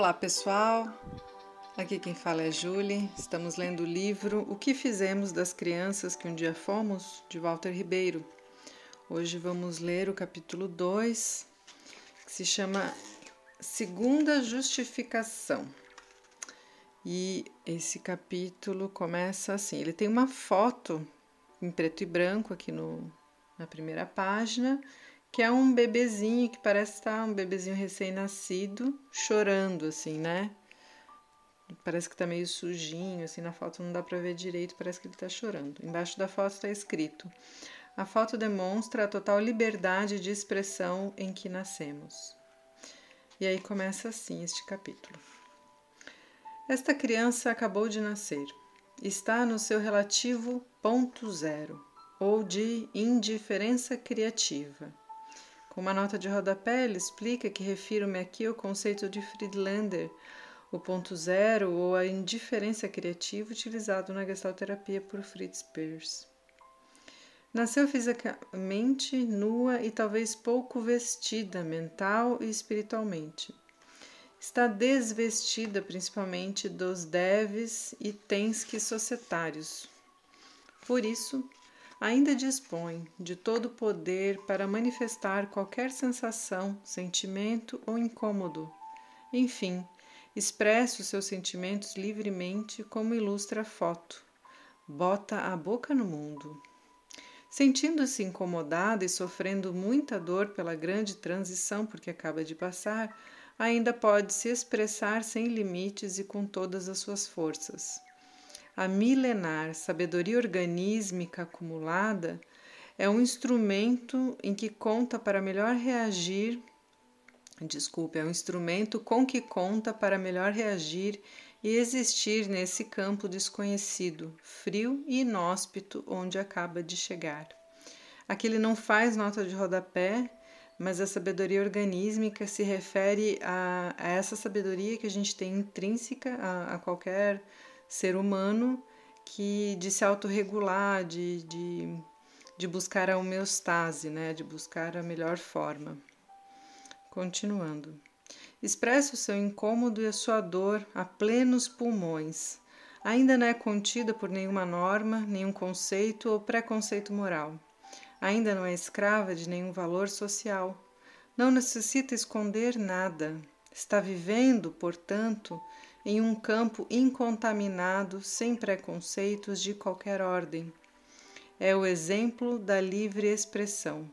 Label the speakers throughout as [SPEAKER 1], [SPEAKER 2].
[SPEAKER 1] Olá pessoal, aqui quem fala é Julie. Estamos lendo o livro O que Fizemos das Crianças que um Dia Fomos, de Walter Ribeiro. Hoje vamos ler o capítulo 2, que se chama Segunda Justificação. E esse capítulo começa assim: ele tem uma foto em preto e branco aqui no, na primeira página que é um bebezinho que parece estar um bebezinho recém-nascido, chorando assim, né? Parece que tá meio sujinho, assim, na foto não dá para ver direito, parece que ele tá chorando. Embaixo da foto está escrito: A foto demonstra a total liberdade de expressão em que nascemos. E aí começa assim este capítulo. Esta criança acabou de nascer. Está no seu relativo ponto zero, ou de indiferença criativa uma nota de rodapé, ele explica que refiro-me aqui ao conceito de Friedlander, o ponto zero ou a indiferença criativa utilizado na gestalterapia por Fritz Perls. Nasceu fisicamente nua e talvez pouco vestida mental e espiritualmente. Está desvestida principalmente dos deves e tens que societários. Por isso, ainda dispõe de todo o poder para manifestar qualquer sensação, sentimento ou incômodo. Enfim, expresse os seus sentimentos livremente, como ilustra a foto. Bota a boca no mundo. Sentindo-se incomodada e sofrendo muita dor pela grande transição porque acaba de passar, ainda pode se expressar sem limites e com todas as suas forças. A milenar sabedoria organísmica acumulada é um instrumento em que conta para melhor reagir. Desculpe, é um instrumento com que conta para melhor reagir e existir nesse campo desconhecido, frio e inóspito onde acaba de chegar. Aqui ele não faz nota de rodapé, mas a sabedoria organísmica se refere a, a essa sabedoria que a gente tem intrínseca a, a qualquer ser humano que de se autorregular, de, de, de buscar a homeostase, né? de buscar a melhor forma. Continuando. Expressa o seu incômodo e a sua dor a plenos pulmões. Ainda não é contida por nenhuma norma, nenhum conceito ou preconceito moral. Ainda não é escrava de nenhum valor social. Não necessita esconder nada. Está vivendo, portanto, em um campo incontaminado, sem preconceitos de qualquer ordem. É o exemplo da livre expressão.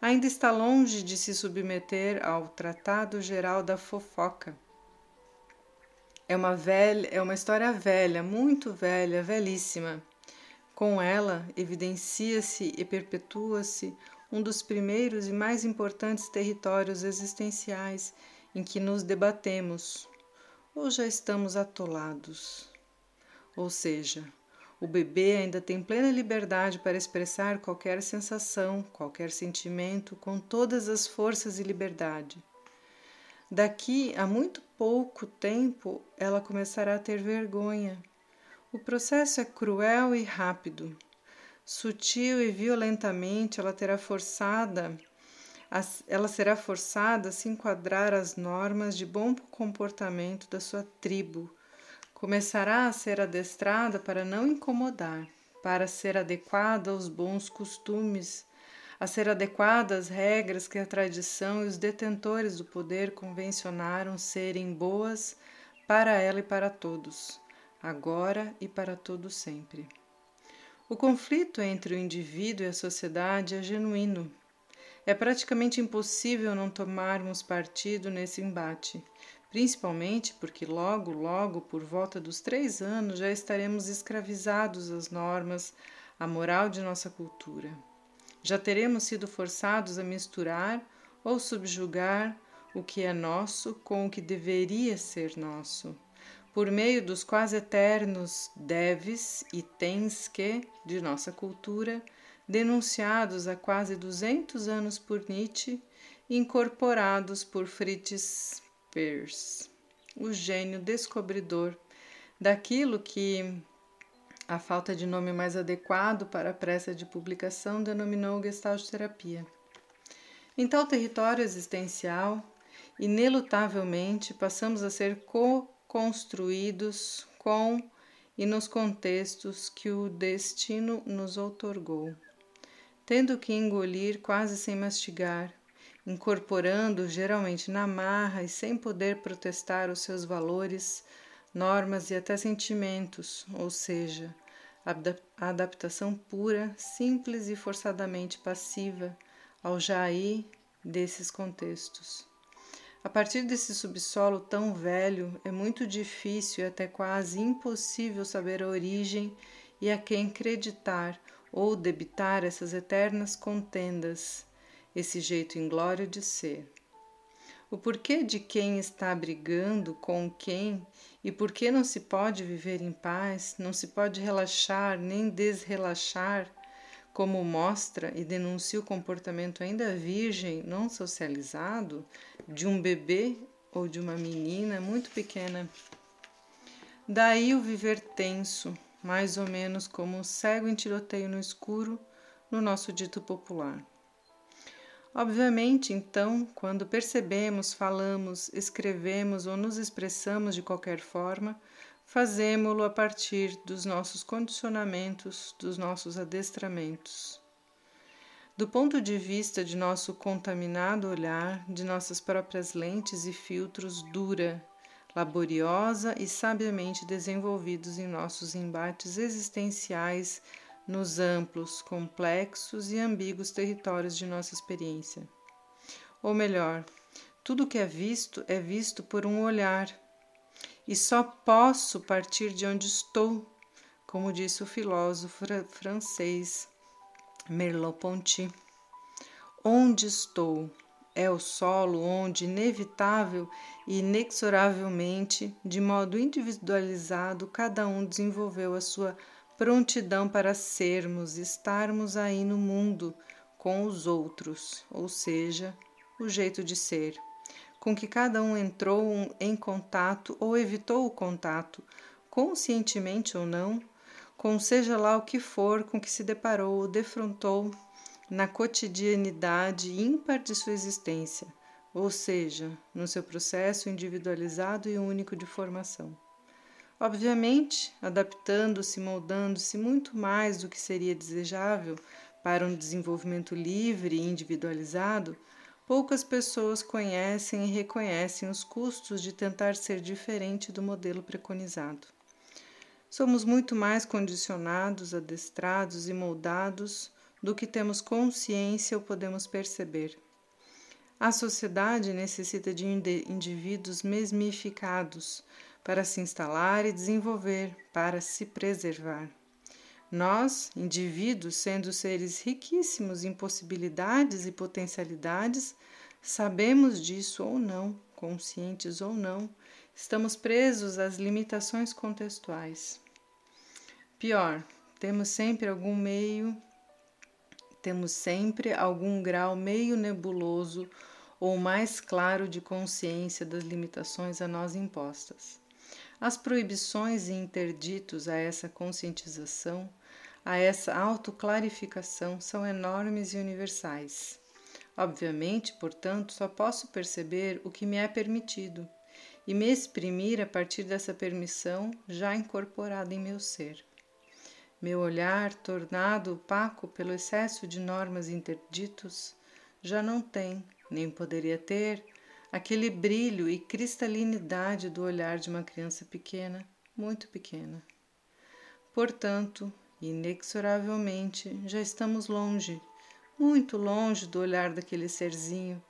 [SPEAKER 1] Ainda está longe de se submeter ao Tratado Geral da Fofoca. É uma velha, é uma história velha, muito velha, velhíssima. Com ela evidencia-se e perpetua-se um dos primeiros e mais importantes territórios existenciais em que nos debatemos, ou já estamos atolados? Ou seja, o bebê ainda tem plena liberdade para expressar qualquer sensação, qualquer sentimento, com todas as forças e liberdade. Daqui a muito pouco tempo, ela começará a ter vergonha. O processo é cruel e rápido. Sutil e violentamente, ela terá forçada ela será forçada a se enquadrar às normas de bom comportamento da sua tribo. Começará a ser adestrada para não incomodar, para ser adequada aos bons costumes, a ser adequada às regras que a tradição e os detentores do poder convencionaram serem boas para ela e para todos, agora e para todo sempre. O conflito entre o indivíduo e a sociedade é genuíno é praticamente impossível não tomarmos partido nesse embate, principalmente porque logo, logo, por volta dos três anos, já estaremos escravizados às normas, à moral de nossa cultura. Já teremos sido forçados a misturar ou subjugar o que é nosso com o que deveria ser nosso, por meio dos quase eternos deves e tens que de nossa cultura denunciados há quase 200 anos por Nietzsche, incorporados por Fritz Perls, o gênio descobridor daquilo que a falta de nome mais adequado para a pressa de publicação denominou Gestalt terapia. Em tal território existencial, inelutavelmente passamos a ser co-construídos com e nos contextos que o destino nos outorgou. Tendo que engolir quase sem mastigar, incorporando geralmente na marra e sem poder protestar os seus valores, normas e até sentimentos, ou seja, a adaptação pura, simples e forçadamente passiva ao jair desses contextos. A partir desse subsolo tão velho, é muito difícil e até quase impossível saber a origem e a quem acreditar ou debitar essas eternas contendas, esse jeito inglório de ser. O porquê de quem está brigando com quem e por que não se pode viver em paz, não se pode relaxar nem desrelaxar como mostra e denuncia o comportamento ainda virgem, não socializado, de um bebê ou de uma menina muito pequena. Daí o viver tenso, mais ou menos como um cego em tiroteio no escuro, no nosso dito popular. Obviamente, então, quando percebemos, falamos, escrevemos ou nos expressamos de qualquer forma, fazemo-lo a partir dos nossos condicionamentos, dos nossos adestramentos. Do ponto de vista de nosso contaminado olhar, de nossas próprias lentes e filtros dura, laboriosa e sabiamente desenvolvidos em nossos embates existenciais nos amplos, complexos e ambíguos territórios de nossa experiência. Ou melhor, tudo que é visto é visto por um olhar e só posso partir de onde estou, como disse o filósofo francês Merleau-Ponty. Onde estou é o solo onde, inevitável e inexoravelmente, de modo individualizado, cada um desenvolveu a sua prontidão para sermos, estarmos aí no mundo com os outros, ou seja, o jeito de ser. Com que cada um entrou em contato ou evitou o contato, conscientemente ou não, com seja lá o que for com que se deparou ou defrontou na cotidianidade ímpar de sua existência, ou seja, no seu processo individualizado e único de formação. Obviamente, adaptando-se, moldando-se muito mais do que seria desejável para um desenvolvimento livre e individualizado, poucas pessoas conhecem e reconhecem os custos de tentar ser diferente do modelo preconizado. Somos muito mais condicionados, adestrados e moldados do que temos consciência ou podemos perceber. A sociedade necessita de indivíduos mesmificados para se instalar e desenvolver, para se preservar. Nós, indivíduos, sendo seres riquíssimos em possibilidades e potencialidades, sabemos disso ou não, conscientes ou não, estamos presos às limitações contextuais. Pior, temos sempre algum meio, temos sempre algum grau meio nebuloso ou mais claro de consciência das limitações a nós impostas. As proibições e interditos a essa conscientização a essa autoclarificação são enormes e universais. Obviamente, portanto, só posso perceber o que me é permitido e me exprimir a partir dessa permissão já incorporada em meu ser. Meu olhar, tornado opaco pelo excesso de normas interditos, já não tem, nem poderia ter, aquele brilho e cristalinidade do olhar de uma criança pequena, muito pequena. Portanto, Inexoravelmente já estamos longe, muito longe do olhar daquele serzinho,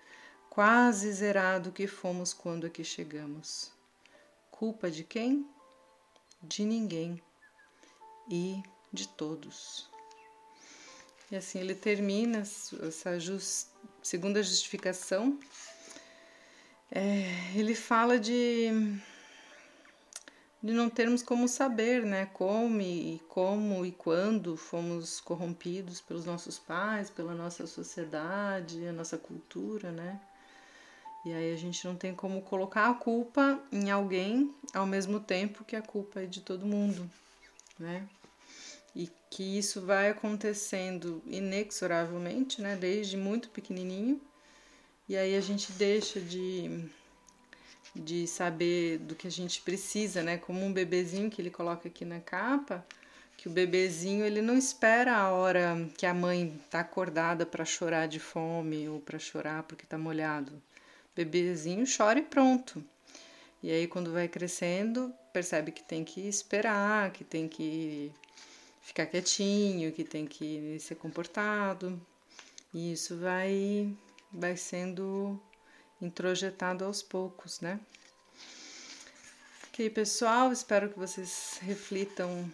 [SPEAKER 1] quase zerado que fomos quando aqui chegamos. Culpa de quem? De ninguém e de todos. E assim ele termina essa just, segunda justificação. É, ele fala de de não termos como saber, né, como e como e quando fomos corrompidos pelos nossos pais, pela nossa sociedade, a nossa cultura, né? E aí a gente não tem como colocar a culpa em alguém ao mesmo tempo que a culpa é de todo mundo, né? E que isso vai acontecendo inexoravelmente, né, desde muito pequenininho. E aí a gente deixa de de saber do que a gente precisa, né? Como um bebezinho que ele coloca aqui na capa, que o bebezinho ele não espera a hora que a mãe tá acordada para chorar de fome ou para chorar porque tá molhado. O bebezinho chora e pronto. E aí quando vai crescendo, percebe que tem que esperar, que tem que ficar quietinho, que tem que ser comportado. E isso vai vai sendo introjetado aos poucos, né? Ok, pessoal, espero que vocês reflitam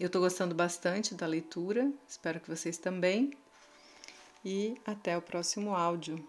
[SPEAKER 1] eu estou gostando bastante da leitura, espero que vocês também. E até o próximo áudio.